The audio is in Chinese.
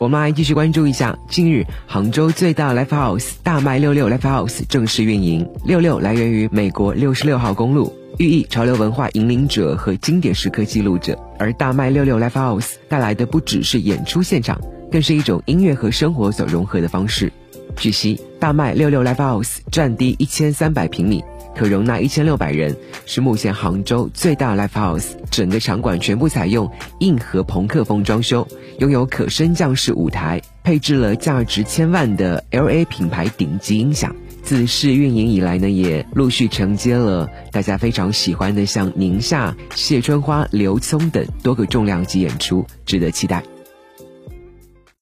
我们来继续关注一下，近日杭州最大 Live House 大麦六六 Live House 正式运营。六六来源于美国六十六号公路，寓意潮流文化引领者和经典时刻记录者。而大麦六六 Live House 带来的不只是演出现场，更是一种音乐和生活所融合的方式。据悉，大麦六六 Live House 占地一千三百平米。可容纳一千六百人，是目前杭州最大 live house。整个场馆全部采用硬核朋克风装修，拥有可升降式舞台，配置了价值千万的 LA 品牌顶级音响。自试运营以来呢，也陆续承接了大家非常喜欢的像宁夏、谢春花、刘聪等多个重量级演出，值得期待。